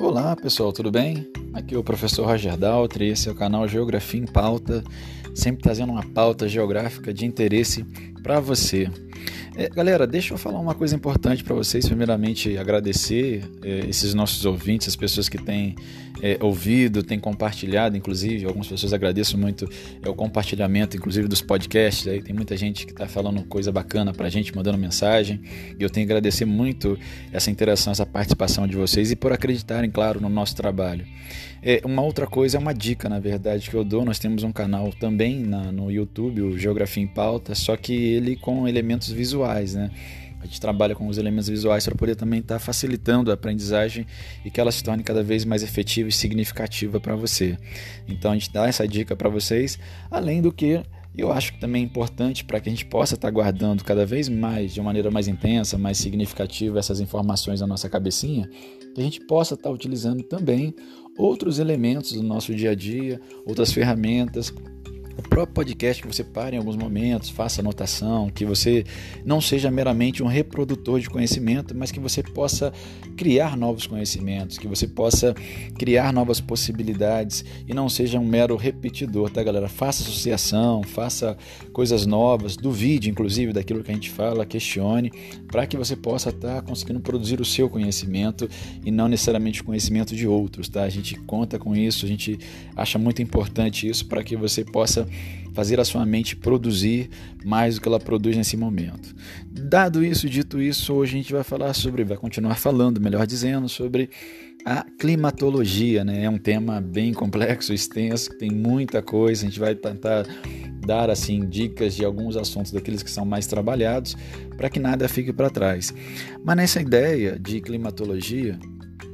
Olá pessoal, tudo bem? Aqui é o professor Roger Daltri, esse é o canal Geografia em Pauta, sempre trazendo uma pauta geográfica de interesse para você. É, galera, deixa eu falar uma coisa importante para vocês. Primeiramente, agradecer é, esses nossos ouvintes, as pessoas que têm é, ouvido, têm compartilhado, inclusive. Algumas pessoas agradeço muito é, o compartilhamento, inclusive, dos podcasts. Aí tem muita gente que está falando coisa bacana para a gente, mandando mensagem. E eu tenho que agradecer muito essa interação, essa participação de vocês e por acreditarem, claro, no nosso trabalho. É, uma outra coisa é uma dica, na verdade, que eu dou. Nós temos um canal também na, no YouTube, o Geografia em Pauta, só que ele com elementos visuais, né? A gente trabalha com os elementos visuais para poder também estar tá facilitando a aprendizagem e que ela se torne cada vez mais efetiva e significativa para você. Então a gente dá essa dica para vocês, além do que eu acho que também é importante para que a gente possa estar tá guardando cada vez mais, de uma maneira mais intensa, mais significativa, essas informações na nossa cabecinha, que a gente possa estar tá utilizando também outros elementos do nosso dia a dia, outras ferramentas o próprio podcast que você pare em alguns momentos, faça anotação, que você não seja meramente um reprodutor de conhecimento, mas que você possa criar novos conhecimentos, que você possa criar novas possibilidades e não seja um mero repetidor, tá, galera? Faça associação, faça coisas novas, duvide, inclusive, daquilo que a gente fala, questione, para que você possa estar tá conseguindo produzir o seu conhecimento e não necessariamente o conhecimento de outros, tá? A gente conta com isso, a gente acha muito importante isso para que você possa fazer a sua mente produzir mais do que ela produz nesse momento. Dado isso, dito isso, hoje a gente vai falar sobre, vai continuar falando, melhor dizendo, sobre a climatologia, né? É um tema bem complexo, extenso, tem muita coisa, a gente vai tentar dar assim dicas de alguns assuntos daqueles que são mais trabalhados para que nada fique para trás. Mas nessa ideia de climatologia,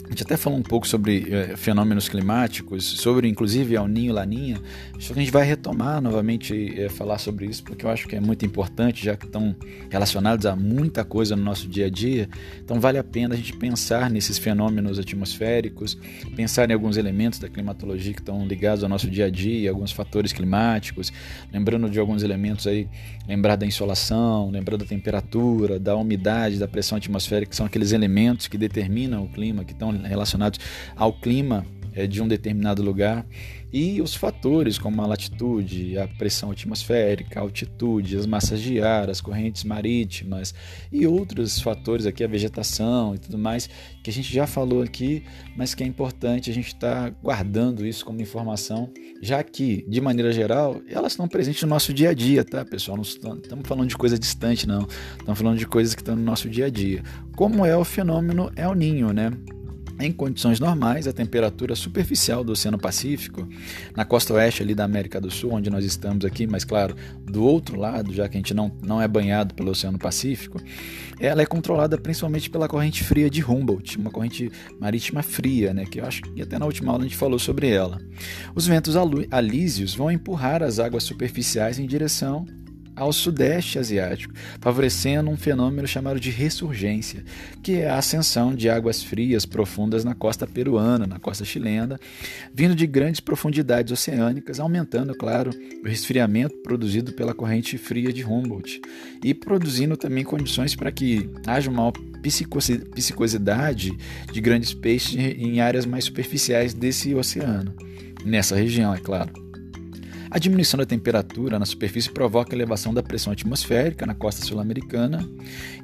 a gente até falou um pouco sobre é, fenômenos climáticos, sobre inclusive El Ninho e Laninha. Acho que a gente vai retomar novamente é, falar sobre isso, porque eu acho que é muito importante, já que estão relacionados a muita coisa no nosso dia a dia. Então vale a pena a gente pensar nesses fenômenos atmosféricos, pensar em alguns elementos da climatologia que estão ligados ao nosso dia a dia, alguns fatores climáticos, lembrando de alguns elementos aí, lembrar da insolação, lembrar da temperatura, da umidade, da pressão atmosférica, que são aqueles elementos que determinam o clima, que estão relacionados ao clima é, de um determinado lugar e os fatores como a latitude, a pressão atmosférica, a altitude, as massas de ar, as correntes marítimas e outros fatores aqui, a vegetação e tudo mais, que a gente já falou aqui, mas que é importante a gente estar tá guardando isso como informação, já que, de maneira geral, elas estão presentes no nosso dia a dia, tá, pessoal? Não estamos falando de coisa distante, não. Estamos falando de coisas que estão no nosso dia a dia. Como é o fenômeno El Ninho, né? Em condições normais, a temperatura superficial do Oceano Pacífico, na costa oeste ali da América do Sul, onde nós estamos aqui, mas claro, do outro lado, já que a gente não, não é banhado pelo Oceano Pacífico, ela é controlada principalmente pela corrente fria de Humboldt, uma corrente marítima fria, né, que eu acho que até na última aula a gente falou sobre ela. Os ventos alísios vão empurrar as águas superficiais em direção ao Sudeste Asiático, favorecendo um fenômeno chamado de ressurgência, que é a ascensão de águas frias profundas na costa peruana, na costa chilena, vindo de grandes profundidades oceânicas, aumentando, claro, o resfriamento produzido pela corrente fria de Humboldt e produzindo também condições para que haja uma psicosidade de grandes peixes em áreas mais superficiais desse oceano, nessa região, é claro. A diminuição da temperatura na superfície provoca a elevação da pressão atmosférica na costa sul-americana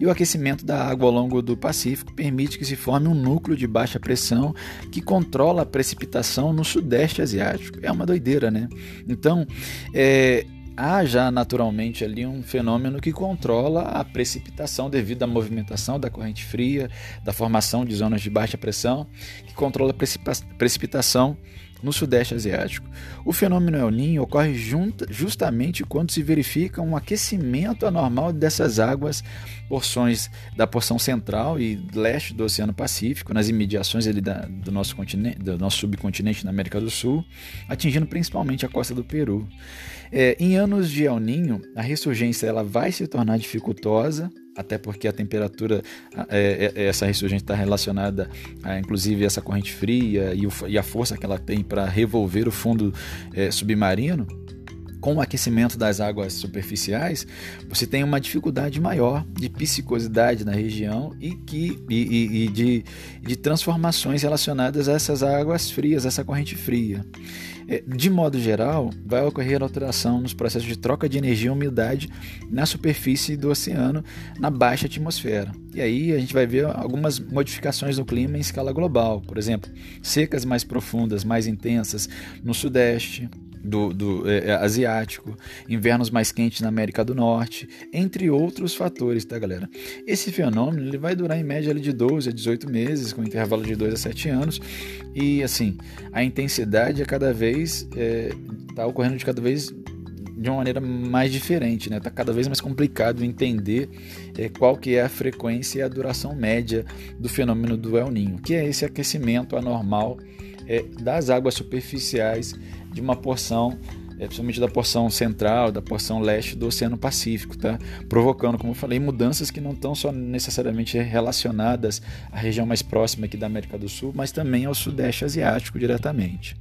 e o aquecimento da água ao longo do Pacífico permite que se forme um núcleo de baixa pressão que controla a precipitação no sudeste asiático. É uma doideira, né? Então, é, há já naturalmente ali um fenômeno que controla a precipitação devido à movimentação da corrente fria, da formação de zonas de baixa pressão, que controla a precipitação no Sudeste Asiático. O fenômeno El Niño ocorre junta, justamente quando se verifica um aquecimento anormal dessas águas, porções da porção central e leste do Oceano Pacífico, nas imediações da, do, nosso do nosso subcontinente na América do Sul, atingindo principalmente a costa do Peru. É, em anos de El Niño, a ressurgência ela vai se tornar dificultosa, até porque a temperatura, é, é, essa ressurgência está relacionada a, inclusive, essa corrente fria e, o, e a força que ela tem para revolver o fundo é, submarino. com o aquecimento das águas superficiais, você tem uma dificuldade maior de piscicosidade na região e, que, e, e, e de, de transformações relacionadas a essas águas frias, essa corrente fria. É, de modo geral, vai ocorrer alteração nos processos de troca de energia e umidade na superfície do oceano na baixa atmosfera. E aí a gente vai ver algumas modificações no clima em escala global, por exemplo, secas mais profundas, mais intensas no sudeste, do, do é, é, asiático, invernos mais quentes na América do Norte, entre outros fatores, tá, galera? Esse fenômeno ele vai durar em média de 12 a 18 meses, com intervalo de 2 a 7 anos, e assim, a intensidade é cada vez é, ocorrendo de cada vez de uma maneira mais diferente, né? Está cada vez mais complicado entender é, qual que é a frequência e a duração média do fenômeno do El Ninho, que é esse aquecimento anormal é, das águas superficiais de uma porção, é, principalmente da porção central, da porção leste do Oceano Pacífico, tá? provocando, como eu falei, mudanças que não estão só necessariamente relacionadas à região mais próxima aqui da América do Sul, mas também ao Sudeste Asiático diretamente.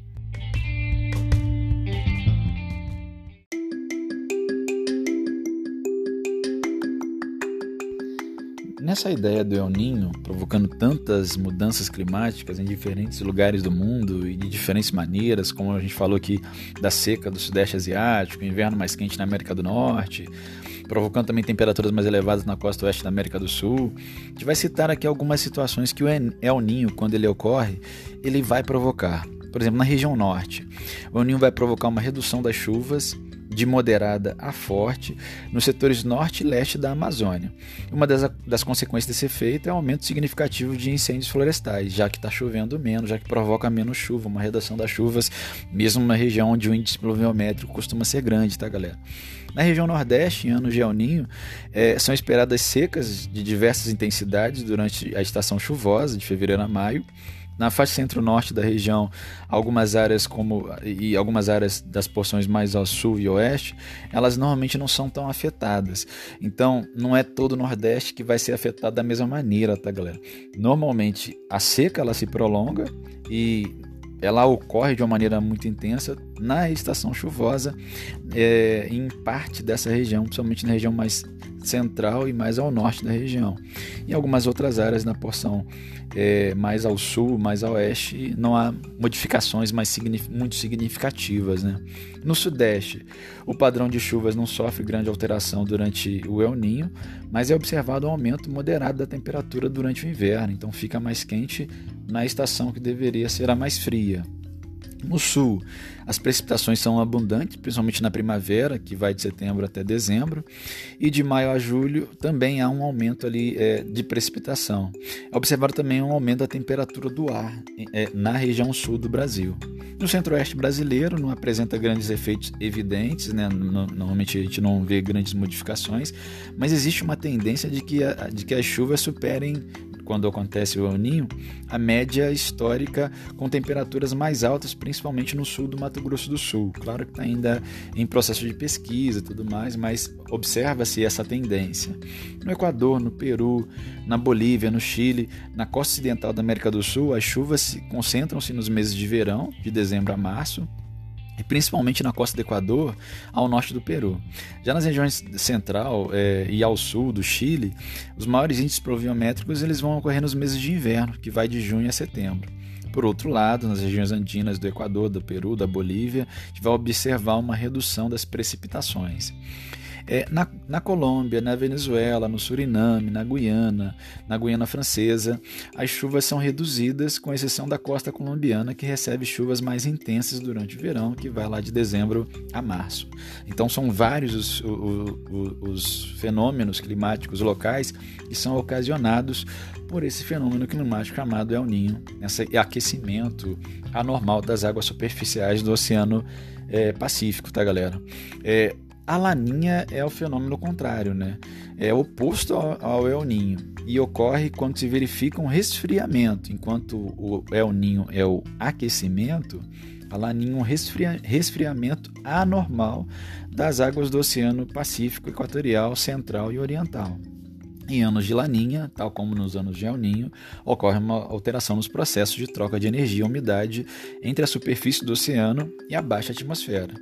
Nessa ideia do El Ninho, provocando tantas mudanças climáticas em diferentes lugares do mundo e de diferentes maneiras, como a gente falou aqui da seca do Sudeste Asiático, inverno mais quente na América do Norte, provocando também temperaturas mais elevadas na costa oeste da América do Sul. A gente vai citar aqui algumas situações que o El Ninho, quando ele ocorre, ele vai provocar. Por exemplo, na região norte, o El Ninho vai provocar uma redução das chuvas de moderada a forte nos setores norte e leste da Amazônia. Uma das, das consequências desse efeito é um aumento significativo de incêndios florestais, já que está chovendo menos, já que provoca menos chuva, uma redução das chuvas, mesmo na região onde o índice pluviométrico costuma ser grande, tá, galera? Na região Nordeste, em ano de El Ninho, é, são esperadas secas de diversas intensidades durante a estação chuvosa, de fevereiro a maio, na faixa centro-norte da região, algumas áreas como e algumas áreas das porções mais ao sul e oeste, elas normalmente não são tão afetadas. Então, não é todo o Nordeste que vai ser afetado da mesma maneira, tá, galera? Normalmente a seca ela se prolonga e ela ocorre de uma maneira muito intensa na estação chuvosa é, em parte dessa região, principalmente na região mais central e mais ao norte da região. Em algumas outras áreas na porção é, mais ao sul, mais a oeste, não há modificações mais muito significativas. Né? No sudeste, o padrão de chuvas não sofre grande alteração durante o El Ninho, mas é observado um aumento moderado da temperatura durante o inverno, então fica mais quente na estação que deveria ser a mais fria. No sul, as precipitações são abundantes, principalmente na primavera, que vai de setembro até dezembro, e de maio a julho também há um aumento ali é, de precipitação. É observado também um aumento da temperatura do ar é, na região sul do Brasil. No centro-oeste brasileiro não apresenta grandes efeitos evidentes, né? normalmente a gente não vê grandes modificações, mas existe uma tendência de que, a, de que as chuvas superem quando acontece o El Ninho, a média histórica com temperaturas mais altas, principalmente no sul do Mato Grosso do Sul. Claro que está ainda em processo de pesquisa e tudo mais, mas observa-se essa tendência. No Equador, no Peru, na Bolívia, no Chile, na costa ocidental da América do Sul, as chuvas concentram-se nos meses de verão, de dezembro a março, e principalmente na costa do Equador, ao norte do Peru. Já nas regiões central é, e ao sul do Chile, os maiores índices pluviométricos eles vão ocorrer nos meses de inverno, que vai de junho a setembro. Por outro lado, nas regiões andinas do Equador, do Peru, da Bolívia, a gente vai observar uma redução das precipitações. É, na, na Colômbia, na Venezuela, no Suriname, na Guiana, na Guiana Francesa, as chuvas são reduzidas, com exceção da costa colombiana, que recebe chuvas mais intensas durante o verão, que vai lá de dezembro a março. Então, são vários os, os, os fenômenos climáticos locais que são ocasionados por esse fenômeno climático chamado El Ninho, esse aquecimento anormal das águas superficiais do Oceano é, Pacífico, tá, galera? É, a laninha é o fenômeno contrário, né? É oposto ao El Ninho e ocorre quando se verifica um resfriamento, enquanto o El Ninho é o aquecimento, a laninha é um resfria resfriamento anormal das águas do Oceano Pacífico Equatorial, Central e Oriental. Em anos de laninha, tal como nos anos de El Ninho, ocorre uma alteração nos processos de troca de energia e umidade entre a superfície do oceano e a baixa atmosfera.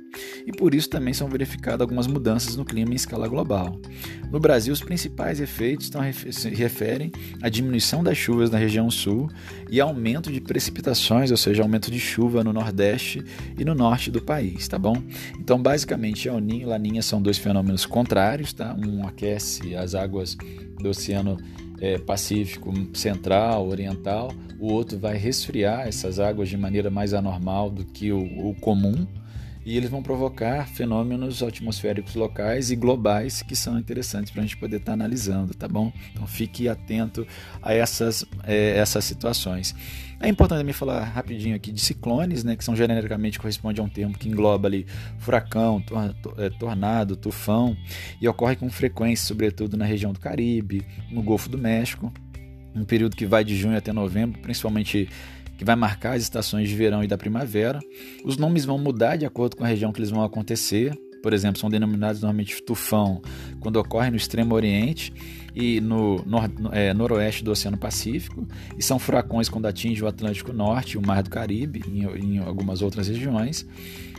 E por isso também são verificadas algumas mudanças no clima em escala global. No Brasil, os principais efeitos estão, se referem à diminuição das chuvas na região sul e aumento de precipitações, ou seja, aumento de chuva no nordeste e no norte do país, tá bom? Então, basicamente, El Ninho e Laninha são dois fenômenos contrários, tá? Um aquece as águas do Oceano é, Pacífico Central, Oriental, o outro vai resfriar essas águas de maneira mais anormal do que o, o comum e eles vão provocar fenômenos atmosféricos locais e globais que são interessantes para a gente poder estar tá analisando, tá bom? Então fique atento a essas, é, essas situações. É importante também falar rapidinho aqui de ciclones, né, que são genericamente corresponde a um termo que engloba ali furacão, tor é, tornado, tufão e ocorre com frequência, sobretudo na região do Caribe, no Golfo do México, um período que vai de junho até novembro, principalmente que vai marcar as estações de verão e da primavera. Os nomes vão mudar de acordo com a região que eles vão acontecer. Por exemplo, são denominados normalmente tufão quando ocorre no extremo oriente e no nor é, noroeste do Oceano Pacífico, e são furacões quando atinge o Atlântico Norte e o Mar do Caribe, em, em algumas outras regiões.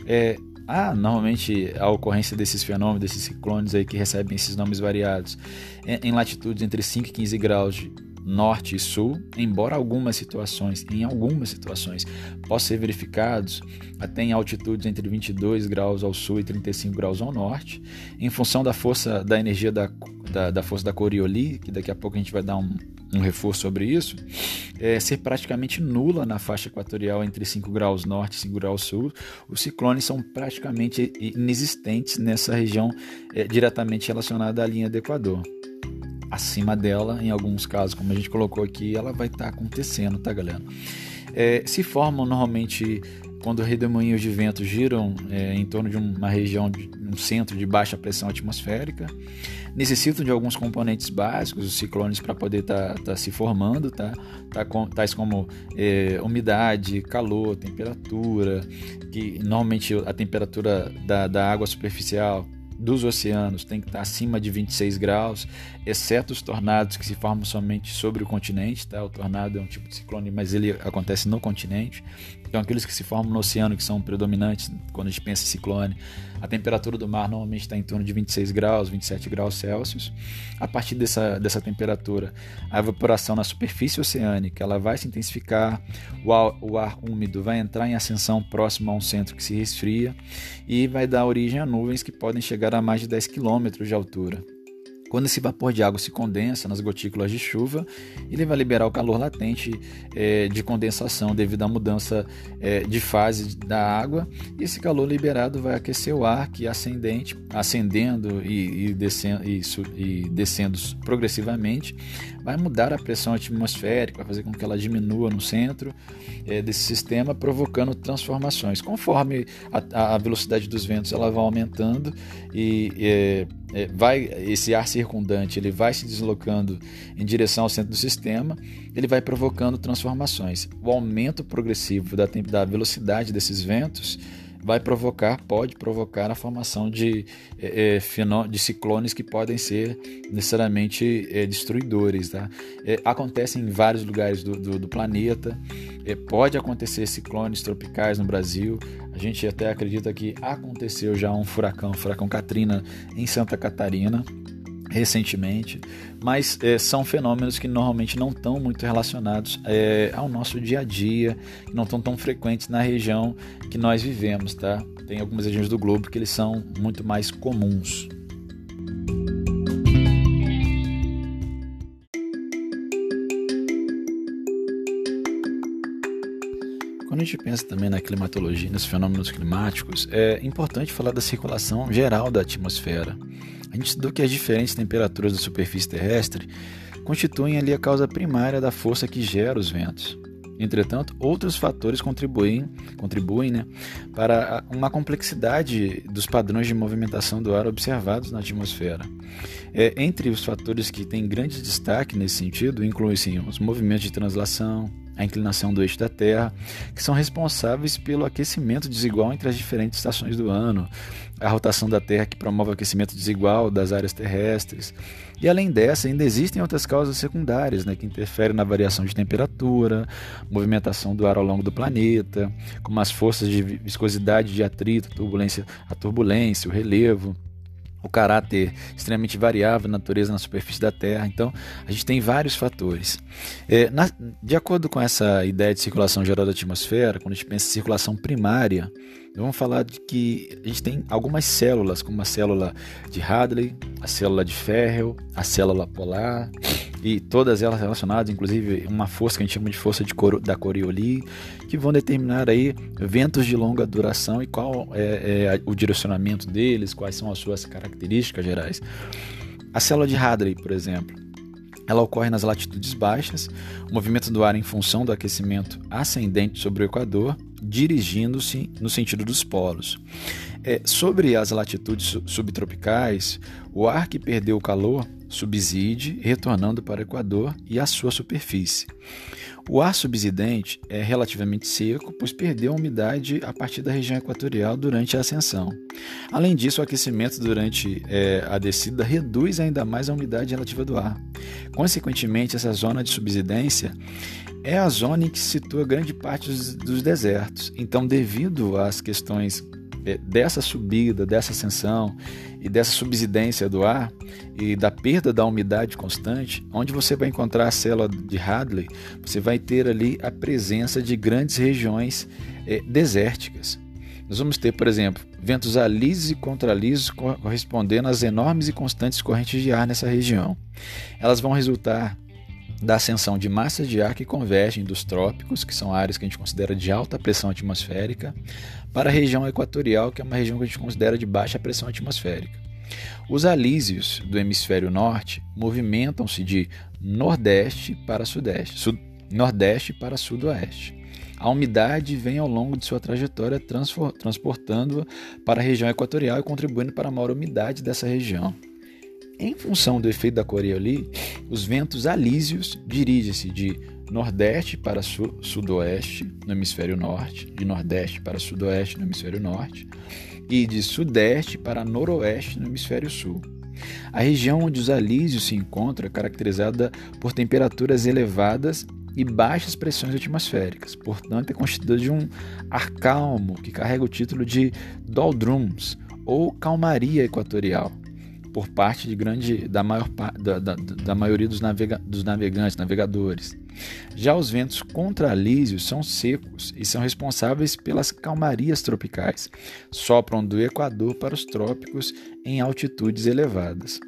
É, há normalmente a ocorrência desses fenômenos, desses ciclones aí que recebem esses nomes variados, em, em latitudes entre 5 e 15 graus de, norte e sul, embora algumas situações, em algumas situações, possam ser verificados até em altitudes entre 22 graus ao sul e 35 graus ao norte, em função da força da energia da, da, da força da Coriolis, que daqui a pouco a gente vai dar um, um reforço sobre isso, é, ser praticamente nula na faixa equatorial entre 5 graus norte e 5 graus sul. Os ciclones são praticamente inexistentes nessa região é, diretamente relacionada à linha do Equador acima dela, em alguns casos, como a gente colocou aqui, ela vai estar tá acontecendo, tá, galera? É, se formam normalmente quando redemoinhos de vento giram é, em torno de uma região, de um centro de baixa pressão atmosférica, necessitam de alguns componentes básicos, os ciclones, para poder estar tá, tá se formando, tá? tá com, tais como é, umidade, calor, temperatura, que normalmente a temperatura da, da água superficial dos oceanos tem que estar acima de 26 graus, exceto os tornados que se formam somente sobre o continente. Tá? O tornado é um tipo de ciclone, mas ele acontece no continente. Então, aqueles que se formam no oceano, que são predominantes quando a gente pensa em ciclone, a temperatura do mar normalmente está em torno de 26 graus, 27 graus Celsius. A partir dessa, dessa temperatura, a evaporação na superfície oceânica ela vai se intensificar, o ar, o ar úmido vai entrar em ascensão próximo a um centro que se resfria e vai dar origem a nuvens que podem chegar a mais de 10 quilômetros de altura. Quando esse vapor de água se condensa nas gotículas de chuva, ele vai liberar o calor latente é, de condensação devido à mudança é, de fase da água, e esse calor liberado vai aquecer o ar que ascendente, ascendendo e, e, descendo, e, e descendo progressivamente, vai mudar a pressão atmosférica, vai fazer com que ela diminua no centro é, desse sistema, provocando transformações. Conforme a, a, velocidade dos ventos ela vai aumentando e é, é, vai esse ar circundante ele vai se deslocando em direção ao centro do sistema, ele vai provocando transformações. O aumento progressivo da, da velocidade desses ventos vai provocar, pode provocar a formação de, é, é de ciclones que podem ser necessariamente é, destruidores. Tá? É, acontece em vários lugares do, do, do planeta, é, pode acontecer ciclones tropicais no Brasil. Gente até acredita que aconteceu já um furacão, furacão Katrina, em Santa Catarina recentemente, mas é, são fenômenos que normalmente não estão muito relacionados é, ao nosso dia a dia, não estão tão frequentes na região que nós vivemos, tá? Tem algumas regiões do globo que eles são muito mais comuns. Quando a gente pensa também na climatologia, nos fenômenos climáticos, é importante falar da circulação geral da atmosfera. A gente estudou que as diferentes temperaturas da superfície terrestre constituem ali a causa primária da força que gera os ventos. Entretanto, outros fatores contribuem, contribuem né, para uma complexidade dos padrões de movimentação do ar observados na atmosfera. É, entre os fatores que têm grande destaque nesse sentido, incluem sim, os movimentos de translação, a inclinação do eixo da Terra, que são responsáveis pelo aquecimento desigual entre as diferentes estações do ano, a rotação da Terra que promove o aquecimento desigual das áreas terrestres. E além dessa, ainda existem outras causas secundárias né, que interferem na variação de temperatura, movimentação do ar ao longo do planeta, como as forças de viscosidade de atrito, turbulência, a turbulência o relevo o caráter extremamente variável da natureza na superfície da Terra. Então, a gente tem vários fatores. É, na, de acordo com essa ideia de circulação geral da atmosfera, quando a gente pensa em circulação primária, vamos falar de que a gente tem algumas células, como a célula de Hadley, a célula de Ferrel, a célula polar, e todas elas relacionadas, inclusive uma força que a gente chama de força de coro, da Coriolis, que vão determinar aí ventos de longa duração e qual é, é, o direcionamento deles, quais são as suas características gerais. A célula de Hadley, por exemplo, ela ocorre nas latitudes baixas, o movimento do ar em função do aquecimento ascendente sobre o Equador, dirigindo-se no sentido dos polos. É, sobre as latitudes subtropicais, o ar que perdeu o calor subside, retornando para o Equador e a sua superfície. O ar subsidente é relativamente seco, pois perdeu a umidade a partir da região equatorial durante a ascensão. Além disso, o aquecimento durante é, a descida reduz ainda mais a umidade relativa do ar. Consequentemente, essa zona de subsidência é a zona em que situa grande parte dos, desertos. Então, devido às questões é, dessa subida, dessa ascensão e dessa subsidência do ar e da perda da umidade constante, onde você vai encontrar a célula de Hadley, você vai ter ali a presença de grandes regiões é, desérticas. Nós vamos ter, por exemplo, ventos alisos e contralisos correspondendo às enormes e constantes correntes de ar nessa região. Elas vão resultar da ascensão de massas de ar que convergem dos trópicos, que são áreas que a gente considera de alta pressão atmosférica, para a região equatorial, que é uma região que a gente considera de baixa pressão atmosférica. Os alísios do hemisfério norte movimentam-se de nordeste para sudeste, sud nordeste para sudoeste. A umidade vem ao longo de sua trajetória transportando-a para a região equatorial e contribuindo para a maior umidade dessa região. Em função do efeito da Coriolis, os ventos alísios dirigem-se de nordeste para su sudoeste no hemisfério norte, de nordeste para sudoeste no hemisfério norte e de sudeste para noroeste no hemisfério sul. A região onde os alísios se encontram é caracterizada por temperaturas elevadas e baixas pressões atmosféricas, portanto é constituída de um ar calmo que carrega o título de doldrums ou calmaria equatorial por parte de grande da maior da, da, da maioria dos, navega, dos navegantes, navegadores. Já os ventos contralísios são secos e são responsáveis pelas calmarias tropicais. Sopram do Equador para os trópicos em altitudes elevadas.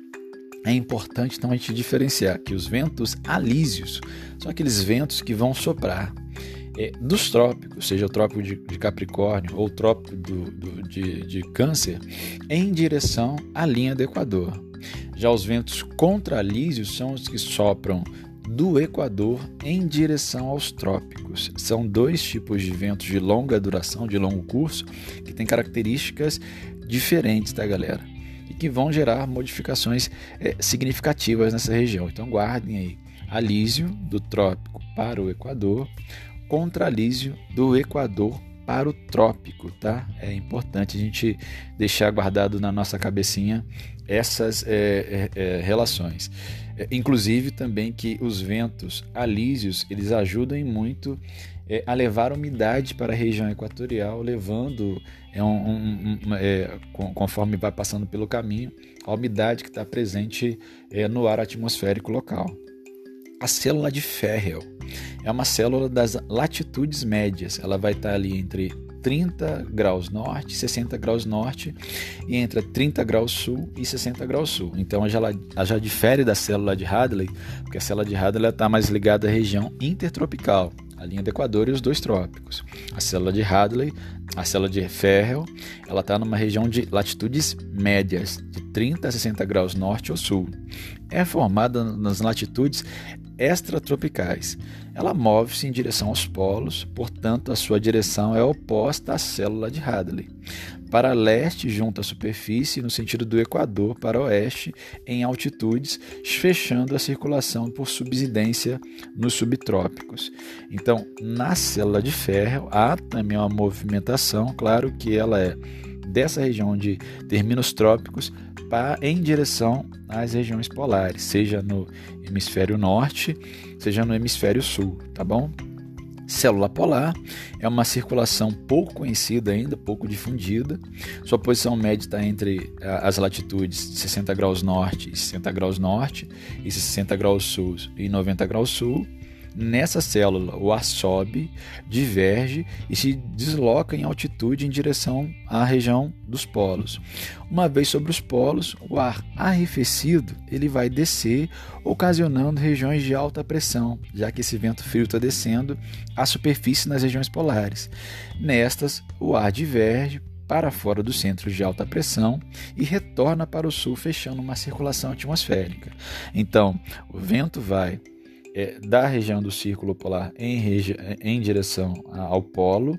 É importante então a gente diferenciar que os ventos alísios são aqueles ventos que vão soprar é, dos trópicos, seja o trópico de, de Capricórnio ou o trópico do, do, de, de Câncer, em direção à linha do Equador. Já os ventos contralísios são os que sopram do Equador em direção aos trópicos. São dois tipos de ventos de longa duração, de longo curso, que têm características diferentes, tá, galera? E que vão gerar modificações é, significativas nessa região. Então, guardem aí. Alísio, do trópico para o Equador, contralísio do Equador para o trópico, tá? É importante a gente deixar guardado na nossa cabecinha essas é, é, é relações. É, inclusive também que os ventos alísios eles ajudam muito é, a levar umidade para a região equatorial, levando é, um, um, um, conforme vai passando pelo caminho a umidade que está presente no ar atmosférico local. A célula de Ferrel é uma célula das latitudes médias. Ela vai estar ali entre 30 graus norte, 60 graus norte e entre 30 graus sul e 60 graus sul. Então ela já difere da célula de Hadley, porque a célula de Hadley está mais ligada à região intertropical, a linha do Equador e os dois trópicos. A célula de Hadley, a célula de Ferrel, ela está numa região de latitudes médias, de 30 a 60 graus norte ou sul. É formada nas latitudes extratropicais. Ela move-se em direção aos polos, portanto, a sua direção é oposta à célula de Hadley. para leste junto à superfície no sentido do Equador para oeste em altitudes, fechando a circulação por subsidência nos subtrópicos. Então, na célula de ferro há também uma movimentação, claro que ela é dessa região onde termina os trópicos para, em direção às regiões polares, seja no hemisfério norte, seja no hemisfério sul, tá bom? Célula polar é uma circulação pouco conhecida ainda, pouco difundida. Sua posição média está entre as latitudes de 60 graus norte e 60 graus norte, e 60 graus sul e 90 graus sul. Nessa célula, o ar sobe, diverge e se desloca em altitude em direção à região dos polos. Uma vez sobre os polos, o ar arrefecido ele vai descer, ocasionando regiões de alta pressão, já que esse vento frio está descendo à superfície nas regiões polares. Nestas, o ar diverge para fora do centro de alta pressão e retorna para o sul, fechando uma circulação atmosférica. Então, o vento vai é, da região do círculo polar em, em direção ao polo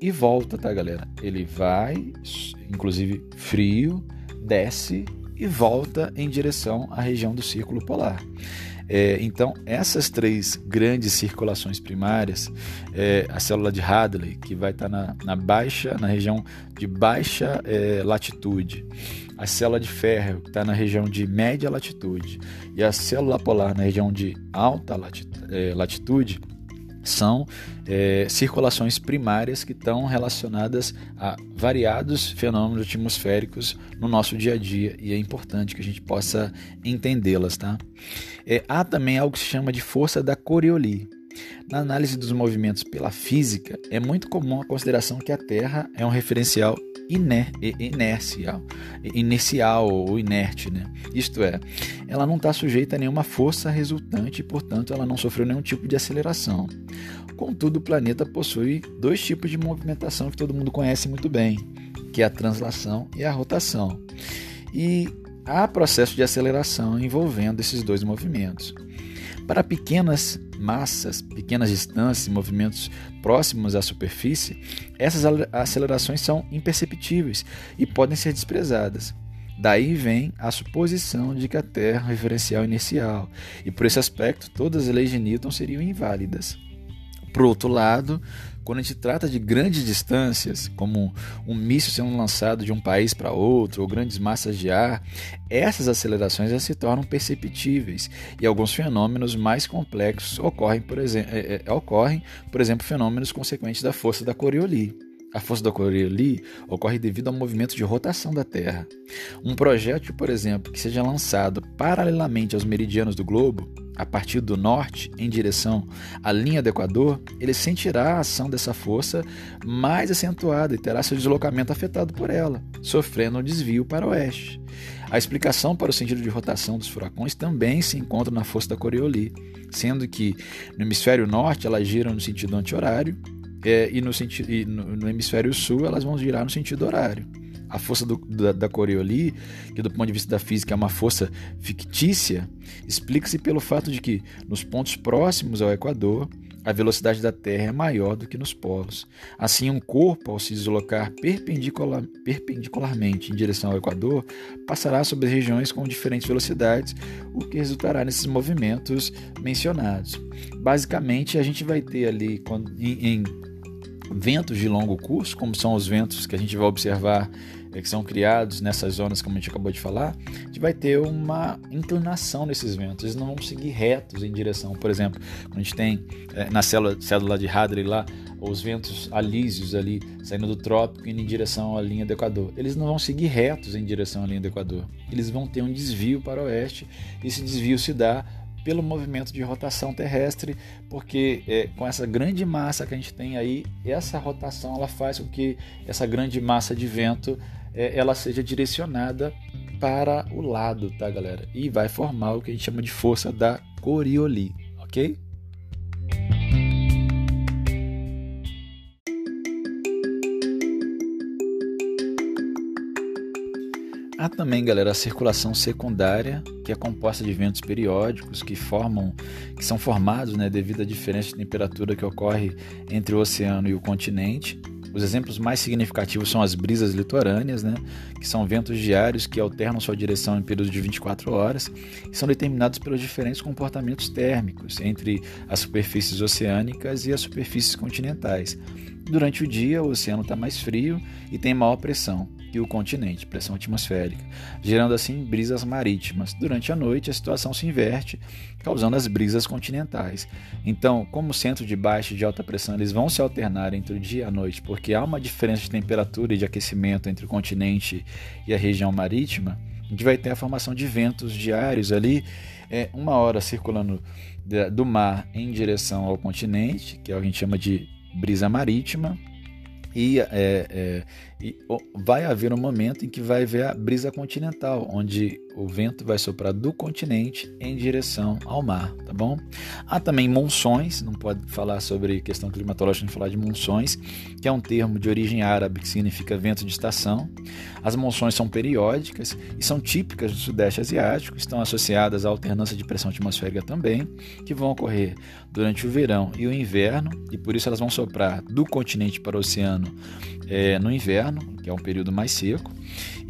e volta, tá, galera? Ele vai, inclusive frio, desce e volta em direção à região do círculo polar. É, então, essas três grandes circulações primárias, é, a célula de Hadley, que vai estar tá na, na baixa, na região de baixa é, latitude, a célula de ferro, que está na região de média latitude, e a célula polar na região de alta é, latitude, são é, circulações primárias que estão relacionadas a variados fenômenos atmosféricos no nosso dia a dia e é importante que a gente possa entendê-las. Tá? É, há também algo que se chama de força da Coriolis. Na análise dos movimentos pela física, é muito comum a consideração que a Terra é um referencial iner, inercial, inercial ou inerte, né? Isto é, ela não está sujeita a nenhuma força resultante e, portanto, ela não sofreu nenhum tipo de aceleração. Contudo, o planeta possui dois tipos de movimentação que todo mundo conhece muito bem, que é a translação e a rotação. E há processo de aceleração envolvendo esses dois movimentos. Para pequenas massas, pequenas distâncias, movimentos próximos à superfície, essas acelerações são imperceptíveis e podem ser desprezadas. Daí vem a suposição de que a Terra é um referencial inercial, e por esse aspecto todas as leis de Newton seriam inválidas. Por outro lado, quando a gente trata de grandes distâncias, como um míssil sendo lançado de um país para outro, ou grandes massas de ar, essas acelerações já se tornam perceptíveis e alguns fenômenos mais complexos ocorrem, por exemplo, é, é, ocorrem, por exemplo, fenômenos consequentes da força da Coriolis. A força da Coriolis ocorre devido ao movimento de rotação da Terra. Um projétil, por exemplo, que seja lançado paralelamente aos meridianos do globo, a partir do norte em direção à linha do Equador, ele sentirá a ação dessa força mais acentuada e terá seu deslocamento afetado por ela, sofrendo um desvio para o oeste. A explicação para o sentido de rotação dos furacões também se encontra na força da Coriolis, sendo que no hemisfério norte elas giram no sentido anti-horário é, e, no, sentido, e no, no hemisfério sul elas vão girar no sentido horário a força do, da, da Coriolis, que do ponto de vista da física é uma força fictícia, explica-se pelo fato de que, nos pontos próximos ao Equador, a velocidade da Terra é maior do que nos polos. Assim, um corpo, ao se deslocar perpendicular, perpendicularmente em direção ao Equador, passará sobre regiões com diferentes velocidades, o que resultará nesses movimentos mencionados. Basicamente, a gente vai ter ali, em, em ventos de longo curso, como são os ventos que a gente vai observar é, que são criados nessas zonas, como a gente acabou de falar, a gente vai ter uma inclinação nesses ventos. Eles não vão seguir retos em direção, por exemplo, quando a gente tem é, na célula, célula de Hadley lá, os ventos alísios ali saindo do trópico indo em direção à linha do Equador. Eles não vão seguir retos em direção à linha do Equador. Eles vão ter um desvio para o oeste e esse desvio se dá pelo movimento de rotação terrestre, porque é, com essa grande massa que a gente tem aí, essa rotação ela faz com que essa grande massa de vento é, ela seja direcionada para o lado, tá, galera? E vai formar o que a gente chama de força da Coriolis, ok? Há também, galera, a circulação secundária, que é composta de eventos periódicos que formam, que são formados, né, devido à diferença de temperatura que ocorre entre o oceano e o continente. Os exemplos mais significativos são as brisas litorâneas, né, que são ventos diários que alternam sua direção em períodos de 24 horas e são determinados pelos diferentes comportamentos térmicos entre as superfícies oceânicas e as superfícies continentais. Durante o dia, o oceano está mais frio e tem maior pressão que o continente, pressão atmosférica, gerando assim brisas marítimas. Durante a noite, a situação se inverte, causando as brisas continentais. Então, como centro de baixa e de alta pressão eles vão se alternar entre o dia e a noite, porque há uma diferença de temperatura e de aquecimento entre o continente e a região marítima, a gente vai ter a formação de ventos diários ali, é, uma hora circulando do mar em direção ao continente, que é o que a gente chama de brisa marítima, e, é, é, e, vai haver um momento em que vai haver a brisa continental, onde o vento vai soprar do continente em direção ao mar, tá bom? Há também monções, não pode falar sobre questão climatológica sem falar de monções, que é um termo de origem árabe que significa vento de estação. As monções são periódicas e são típicas do Sudeste Asiático, estão associadas à alternância de pressão atmosférica também, que vão ocorrer durante o verão e o inverno, e por isso elas vão soprar do continente para o oceano é, no inverno, que é um período mais seco,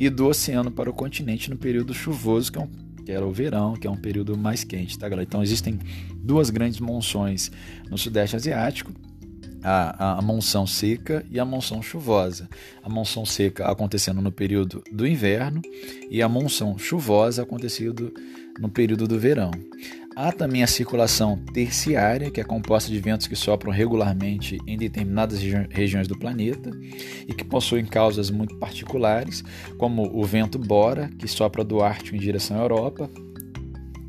e do oceano para o continente no período chuvoso, que, é um, que era o verão, que é um período mais quente, tá, galera? Então existem duas grandes monções no Sudeste Asiático, a, a, monção seca e a monção chuvosa. A monção seca acontecendo no período do inverno e a monção chuvosa acontecendo no período do verão. Há também a circulação terciária, que é composta de ventos que sopram regularmente em determinadas regi regiões do planeta e que possuem causas muito particulares, como o vento Bora, que sopra do Ártico em direção à Europa,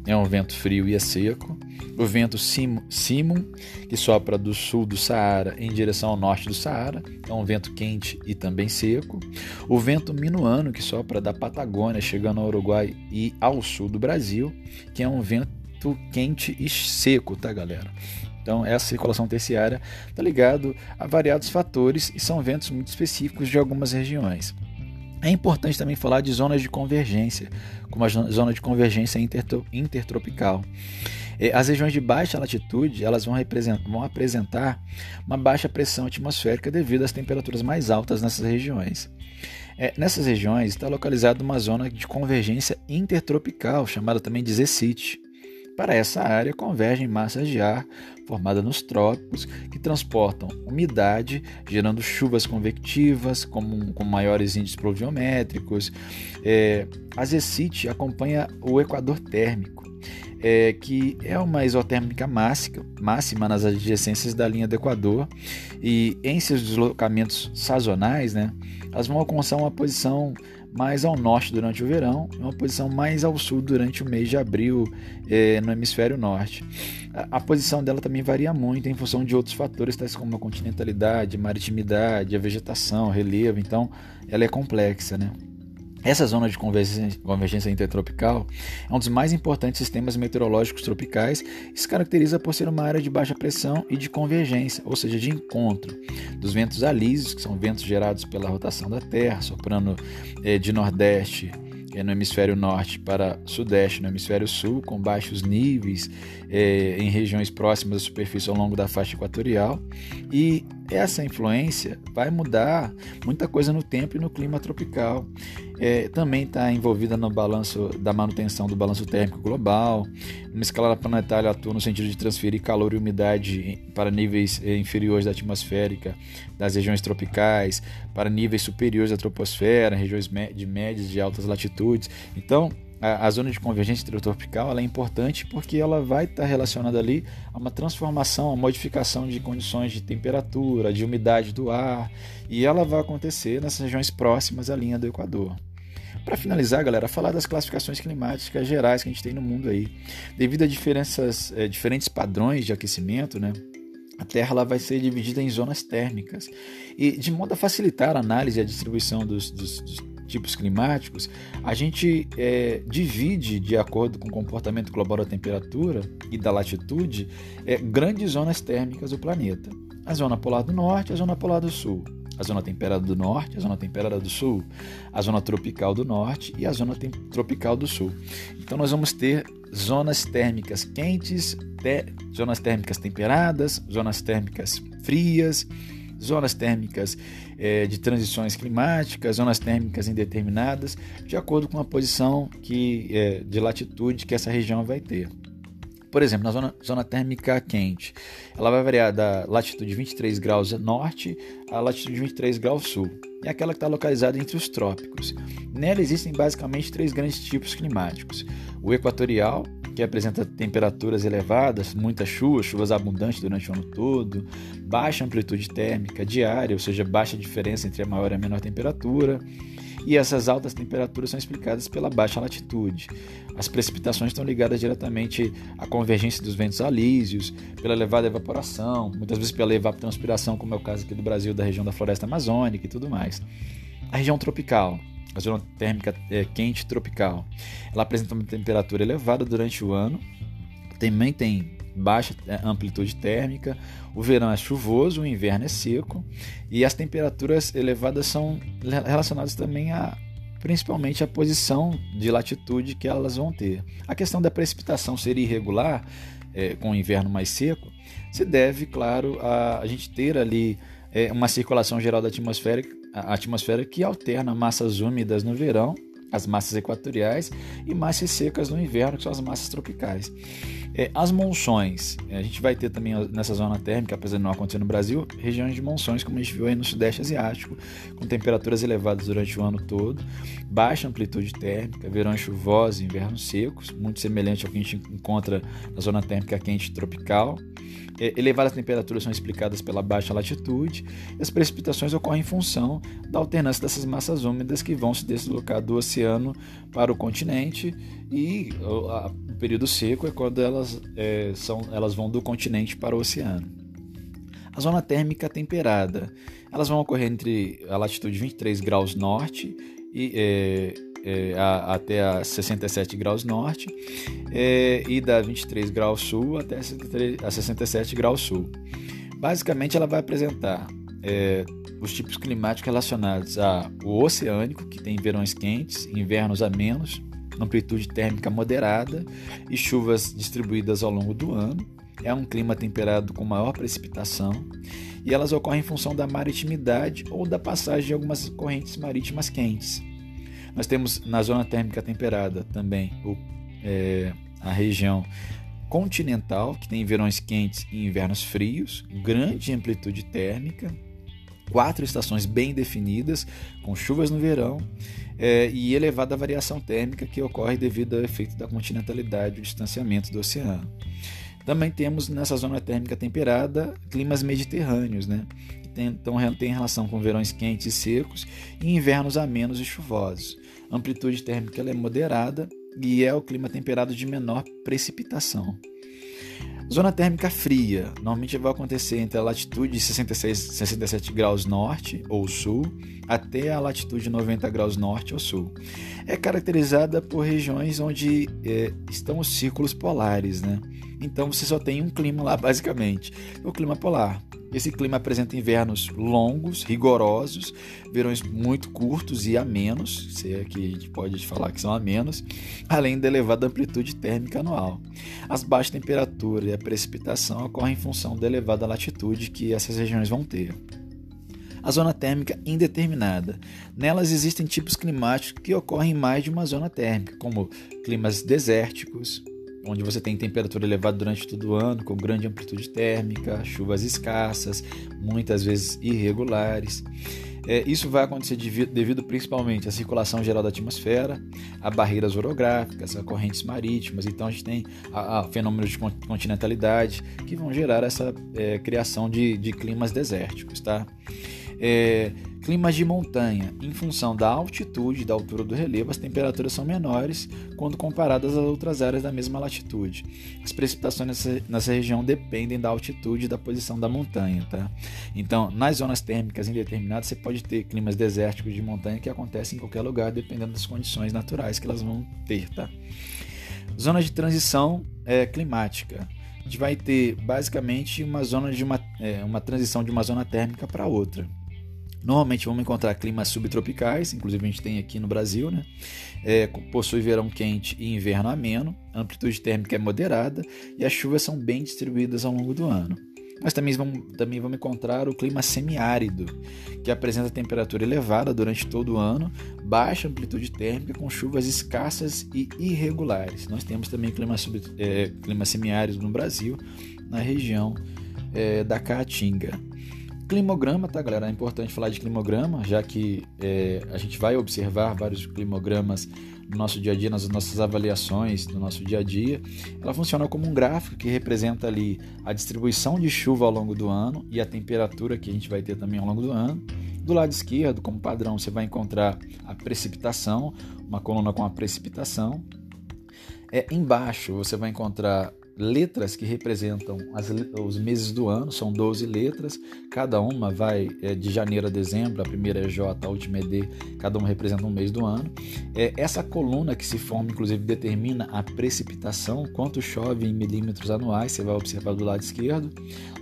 é um vento frio e é seco. O vento Simon, que sopra do sul do Saara em direção ao norte do Saara, é um vento quente e também seco. O vento Minuano, que sopra da Patagônia, chegando ao Uruguai e ao sul do Brasil, que é um vento quente e seco, tá, galera? Então, essa circulação terciária está ligado a variados fatores e são ventos muito específicos de algumas regiões. É importante também falar de zonas de convergência, como a zona de convergência intertropical. As regiões de baixa latitude elas vão, vão apresentar uma baixa pressão atmosférica devido às temperaturas mais altas nessas regiões. É, nessas regiões está localizada uma zona de convergência intertropical, chamada também de Zecite. Para essa área convergem massas de ar formadas nos trópicos que transportam umidade, gerando chuvas convectivas com, com maiores índices pluviométricos. É, a Zecite acompanha o equador térmico, é, que é uma isotérmica máxima, máxima nas adjacências da linha do Equador e em seus deslocamentos sazonais, né, elas vão alcançar uma posição mais ao norte durante o verão e uma posição mais ao sul durante o mês de abril eh, no hemisfério norte. A, a, posição dela também varia muito em função de outros fatores, tais como a continentalidade, maritimidade, a vegetação, relevo, então ela é complexa, né? Essa zona de convergência intertropical é um dos mais importantes sistemas meteorológicos tropicais e se caracteriza por ser uma área de baixa pressão e de convergência, ou seja, de encontro dos ventos alísios, que são ventos gerados pela rotação da Terra, soprando eh, de nordeste é, no hemisfério norte para sudeste no hemisfério sul, com baixos níveis é, em regiões próximas da superfície ao longo da faixa equatorial. E essa influência vai mudar muita coisa no tempo e no clima tropical. É, também está envolvida no balanço da manutenção do balanço térmico global. Uma escala planetária atua no sentido de transferir calor e umidade para níveis é, inferiores da atmosférica das regiões tropicais, para níveis superiores da troposfera, regiões de médias e altas latitudes. Então, a, a zona de convergência intertropical é importante porque ela vai estar relacionada ali a uma transformação, a modificação de condições de temperatura, de umidade do ar, e ela vai acontecer nessas regiões próximas à linha do Equador. Para finalizar, galera, falar das classificações climáticas gerais que a gente tem no mundo aí. Devido a diferenças, é, diferentes padrões de aquecimento, né? A Terra ela vai ser dividida em zonas térmicas. E de modo a facilitar a análise e a distribuição dos, dos, dos tipos climáticos, a gente é, divide, de acordo com o comportamento global da temperatura e da latitude, é, grandes zonas térmicas do planeta. A zona polar do norte e a zona polar do sul. A zona temperada do norte, a zona temperada do sul, a zona tropical do norte e a zona tropical do sul. Então nós vamos ter zonas térmicas quentes, te zonas térmicas temperadas, zonas térmicas frias, zonas térmicas é, de transições climáticas, zonas térmicas indeterminadas, de acordo com a posição que, é, de latitude que essa região vai ter. Por exemplo, na zona, zona térmica quente, ela vai variar da latitude 23 graus norte à latitude 23 graus sul. É aquela que está localizada entre os trópicos. Nela existem basicamente três grandes tipos climáticos: o equatorial, que apresenta temperaturas elevadas, muita chuva, chuvas abundantes durante o ano todo, baixa amplitude térmica diária, ou seja, baixa diferença entre a maior e a menor temperatura e essas altas temperaturas são explicadas pela baixa latitude. As precipitações estão ligadas diretamente à convergência dos ventos alísios, pela elevada evaporação, muitas vezes pela evapotranspiração, como é o caso aqui do Brasil, da região da floresta amazônica e tudo mais. A região tropical, a zona térmica é, quente tropical, ela apresenta uma temperatura elevada durante o ano, também tem baixa é, amplitude térmica, o verão é chuvoso, o inverno é seco. E as temperaturas elevadas são relacionadas também a principalmente a posição de latitude que elas vão ter. A questão da precipitação ser irregular, é, com o inverno mais seco, se deve, claro, a, a gente ter ali é, uma circulação geral da atmosfera, a atmosfera que alterna massas úmidas no verão, as massas equatoriais, e massas secas no inverno, que são as massas tropicais. É, as monções, é, a gente vai ter também nessa zona térmica, apesar de não acontecer no Brasil, regiões de monções, como a gente viu aí no Sudeste Asiático, com temperaturas elevadas durante o ano todo, baixa amplitude térmica, verões chuvosos, invernos secos, muito semelhante ao que a gente encontra na zona térmica quente tropical. É, elevadas temperaturas são explicadas pela baixa latitude e as precipitações ocorrem em função da alternância dessas massas úmidas que vão se deslocar do oceano para o continente e o período seco é quando elas, é, são, elas vão do continente para o oceano. A zona térmica temperada, elas vão ocorrer entre a latitude 23 graus norte e é, é, a, até a 67 graus norte é, e da 23 graus sul até a 67 graus sul. Basicamente, ela vai apresentar é, os tipos climáticos relacionados ao oceânico, que tem verões quentes, invernos a menos, amplitude térmica moderada e chuvas distribuídas ao longo do ano. É um clima temperado com maior precipitação e elas ocorrem em função da maritimidade ou da passagem de algumas correntes marítimas quentes. Nós temos na zona térmica temperada também o, é, a região continental, que tem verões quentes e invernos frios, grande amplitude térmica, quatro estações bem definidas, com chuvas no verão é, e elevada variação térmica que ocorre devido ao efeito da continentalidade e o distanciamento do oceano. Também temos nessa zona térmica temperada climas mediterrâneos, né? então tem relação com verões quentes e secos e invernos amenos e chuvosos. A amplitude térmica é moderada e é o clima temperado de menor precipitação. Zona térmica fria, normalmente vai acontecer entre a latitude 66, 67 graus norte ou sul até a latitude 90 graus norte ou sul. É caracterizada por regiões onde é, estão os círculos polares, né? Então você só tem um clima lá basicamente, o clima polar. Esse clima apresenta invernos longos, rigorosos, verões muito curtos e amenos, se é que a gente pode falar que são amenos, além da elevada amplitude térmica anual. As baixas temperaturas e a precipitação ocorrem em função da elevada latitude que essas regiões vão ter. A zona térmica indeterminada. Nelas existem tipos climáticos que ocorrem em mais de uma zona térmica, como climas desérticos, onde você tem temperatura elevada durante todo o ano, com grande amplitude térmica, chuvas escassas, muitas vezes irregulares. É, isso vai acontecer devido, devido, principalmente à circulação geral da atmosfera, a barreiras orográficas, a correntes marítimas. Então a gente tem a, a fenômenos de continentalidade que vão gerar essa é, criação de, de climas desérticos. Tá? É, climas de montanha, em função da altitude da altura do relevo, as temperaturas são menores quando comparadas às outras áreas da mesma latitude. As precipitações nessa, nessa região dependem da altitude e da posição da montanha. Tá? Então, nas zonas térmicas indeterminadas, você pode ter climas desérticos de montanha que acontecem em qualquer lugar, dependendo das condições naturais que elas vão ter. Tá? Zona de transição é, climática a gente vai ter basicamente uma zona de uma, é, uma transição de uma zona térmica para outra. Normalmente vamos encontrar climas subtropicais, inclusive a gente tem aqui no Brasil, né? É, possui verão quente e inverno ameno, amplitude térmica é moderada e as chuvas são bem distribuídas ao longo do ano. Mas também vamos, também vamos encontrar o clima semiárido, que apresenta temperatura elevada durante todo o ano, baixa amplitude térmica com chuvas escassas e irregulares. Nós temos também clima, sub, é, clima semiárido no Brasil, na região é, da Caatinga. Climograma, tá, galera? É importante falar de climograma, já que é, a gente vai observar vários climogramas no nosso dia a dia, nas nossas avaliações do nosso dia a dia. Ela funciona como um gráfico que representa ali a distribuição de chuva ao longo do ano e a temperatura que a gente vai ter também ao longo do ano. Do lado esquerdo, como padrão, você vai encontrar a precipitação, uma coluna com a precipitação. É, embaixo você vai encontrar letras que representam as, os meses do ano, são 12 letras, cada uma vai é, de janeiro a dezembro, a primeira é J, a última é D, cada uma representa um mês do ano. É, essa coluna que se forma, inclusive, determina a precipitação, quanto chove em milímetros anuais, você vai observar do lado esquerdo.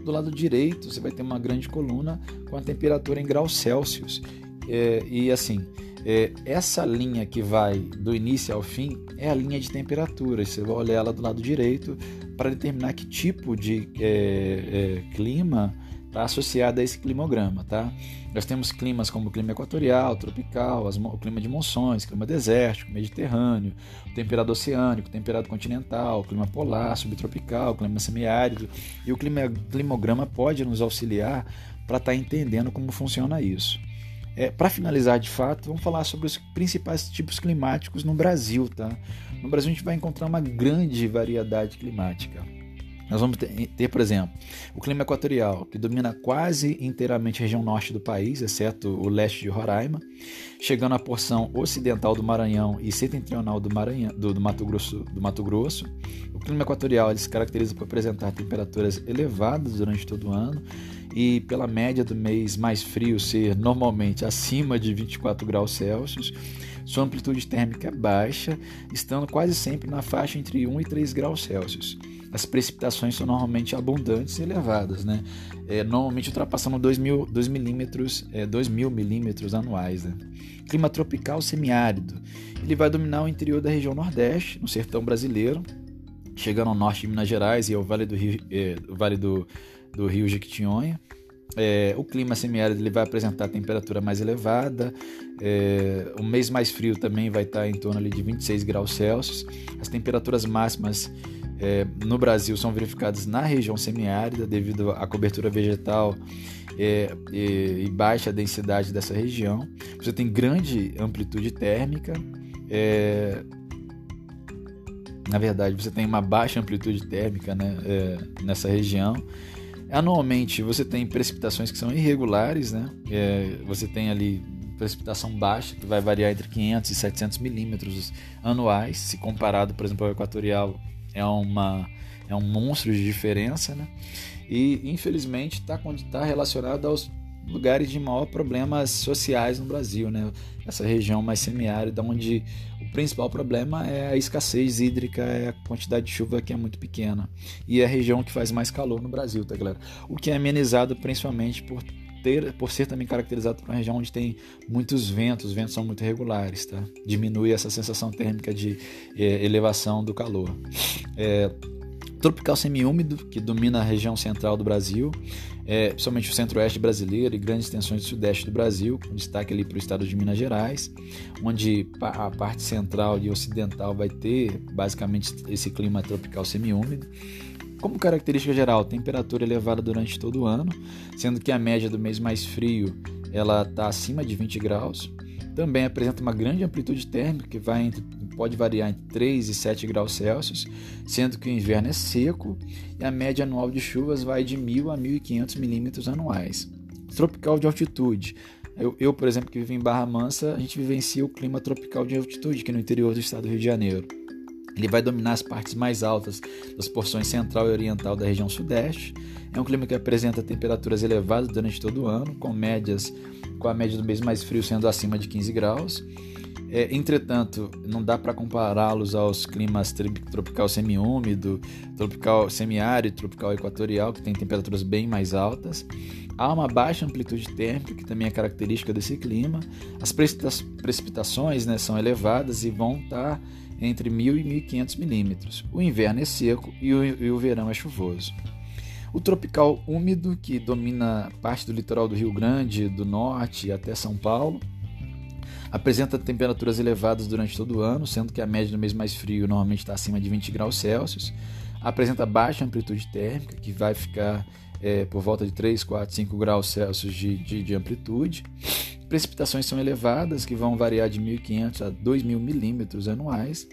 Do lado direito, você vai ter uma grande coluna com a temperatura em graus Celsius. É, e assim, é, essa linha que vai do início ao fim é a linha de temperatura. Você vai olhar ela do lado direito para determinar que tipo de é, é, clima está associado a esse climograma, tá? Nós temos climas como o clima equatorial, tropical, as, o clima de monções, clima desértico, mediterrâneo, temperado oceânico, temperado continental, clima polar, subtropical, clima semiárido. E o clima, climograma pode nos auxiliar para estar tá entendendo como funciona isso. É, Para finalizar de fato, vamos falar sobre os principais tipos climáticos no Brasil. Tá? No Brasil a gente vai encontrar uma grande variedade climática. Nós vamos ter, por exemplo, o clima equatorial, que domina quase inteiramente a região norte do país, exceto o leste de Roraima, chegando à porção ocidental do Maranhão e setentrional do, Maranhão, do, do, Mato, Grosso, do Mato Grosso. O clima equatorial ele se caracteriza por apresentar temperaturas elevadas durante todo o ano e pela média do mês mais frio ser normalmente acima de 24 graus Celsius. Sua amplitude térmica é baixa, estando quase sempre na faixa entre 1 e 3 graus Celsius. As precipitações são normalmente abundantes e elevadas, né? É, normalmente ultrapassando 2 mil, 2 milímetros, é, 2 mil milímetros anuais. Né? Clima tropical semiárido. Ele vai dominar o interior da região Nordeste, no sertão brasileiro, chegando ao norte de Minas Gerais e ao Vale do Rio, é, vale do, do Rio Jequitinhonha. É, o clima semiárido ele vai apresentar temperatura mais elevada. É, o mês mais frio também vai estar em torno ali de 26 graus Celsius. As temperaturas máximas é, no Brasil são verificadas na região semiárida devido à cobertura vegetal é, e, e, baixa densidade dessa região. Você tem grande amplitude térmica. É, na verdade, você tem uma baixa amplitude térmica né, é, nessa região. Anualmente você tem precipitações que são irregulares, né? É, você tem ali precipitação baixa, que vai variar entre 500 e 700 milímetros anuais, se comparado, por exemplo, ao equatorial, é, uma, é um monstro de diferença, né? E infelizmente está tá relacionado aos lugares de maior problemas sociais no Brasil, né? Essa região mais semiárida, onde o principal problema é a escassez hídrica, é a quantidade de chuva que é muito pequena. E é a região que faz mais calor no Brasil, tá, galera? O que é amenizado principalmente por ter, por ser também caracterizado por uma região onde tem muitos ventos, os ventos são muito regulares, tá? Diminui essa sensação térmica de é, elevação do calor. É, tropical semiúmido, que domina a região central do Brasil, é, principalmente o centro-oeste brasileiro e grandes extensões do sudeste do Brasil, com destaque ali para o estado de Minas Gerais, onde a parte central e ocidental vai ter basicamente esse clima tropical semiúmido. Como característica geral, temperatura elevada durante todo o ano, sendo que a média do mês mais frio ela está acima de 20 graus. Também apresenta uma grande amplitude térmica que vai entre pode variar entre 3 e 7 graus Celsius, sendo que o inverno é seco e a média anual de chuvas vai de 1.000 a 1.500 milímetros anuais. Tropical de altitude. Eu, eu, por exemplo, que vivo em Barra Mansa, a gente vivencia o clima tropical de altitude aqui no interior do estado do Rio de Janeiro. Ele vai dominar as partes mais altas das porções central e oriental da região sudeste. É um clima que apresenta temperaturas elevadas durante todo o ano, com médias com a média do mês mais frio sendo acima de 15 graus. É, entretanto, não dá para compará-los aos climas tropical semiúmido, tropical semiárido, tropical equatorial, que tem temperaturas bem mais altas. Há uma baixa amplitude térmica, que também é característica desse clima. As precipitações né, são elevadas e vão estar tá entre 1.000 e 1.500 milímetros. O inverno é seco e o, e o verão é chuvoso. O tropical úmido, que domina parte do litoral do Rio Grande, do norte até São Paulo. Apresenta temperaturas elevadas durante todo o ano, sendo que a média do mês mais frio normalmente está acima de 20 graus Celsius. Apresenta baixa amplitude térmica, que vai ficar é, por volta de 3, 4, 5 graus Celsius de, de, de amplitude. Precipitações são elevadas, que vão variar de 1.500 a 2.000 milímetros anuais.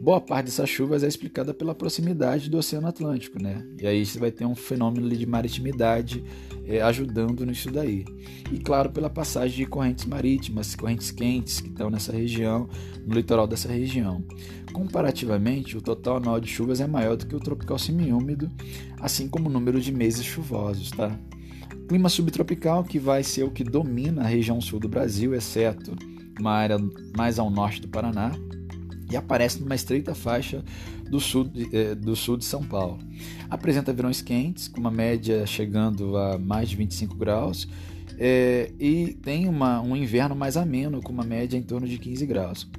Boa parte dessas chuvas é explicada pela proximidade do Oceano Atlântico, né? E aí você vai ter um fenômeno de maritimidade é, ajudando nisso daí. E claro, pela passagem de correntes marítimas, correntes quentes que estão nessa região, no litoral dessa região. Comparativamente, o total anual de chuvas é maior do que o tropical semiúmido, assim como o número de meses chuvosos, tá? Clima subtropical que vai ser o que domina a região sul do Brasil, exceto uma área mais ao norte do Paraná, e aparece numa estreita faixa do sul de, eh, do sul de São Paulo. Apresenta verões quentes, com uma média chegando a mais de 25 graus, é, e tem uma, um inverno mais ameno, com uma média em torno de 15 graus.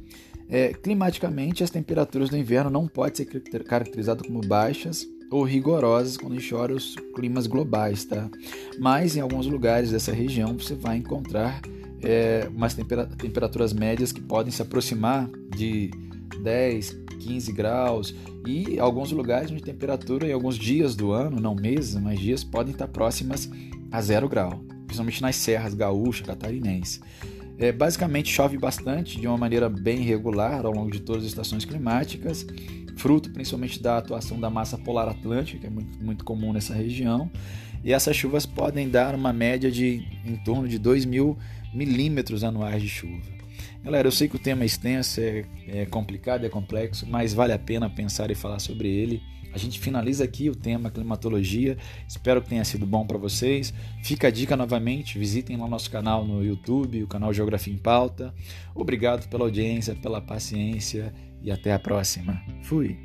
É, climaticamente, as temperaturas do inverno não podem ser caracterizadas como baixas, ou rigorosas quando a gente olha os climas globais, tá? Mas em alguns lugares dessa região você vai encontrar é, umas temperaturas médias que podem se aproximar de 10, 15 graus e alguns lugares onde temperatura em alguns dias do ano, não meses, mas dias, podem estar próximas a zero grau, principalmente nas serras gaúcha, catarinense. É, basicamente chove bastante de uma maneira bem regular ao longo de todas as estações climáticas fruto principalmente da atuação da massa polar atlântica, que é muito, muito comum nessa região. E essas chuvas podem dar uma média de em torno de 2 mil milímetros anuais de chuva. Galera, eu sei que o tema é extenso, é, é complicado, é complexo, mas vale a pena pensar e falar sobre ele. A gente finaliza aqui o tema climatologia. Espero que tenha sido bom para vocês. Fica a dica novamente, visitem lá nosso canal no YouTube, o canal Geografia em Pauta. Obrigado pela audiência, pela paciência e até a próxima. Fui!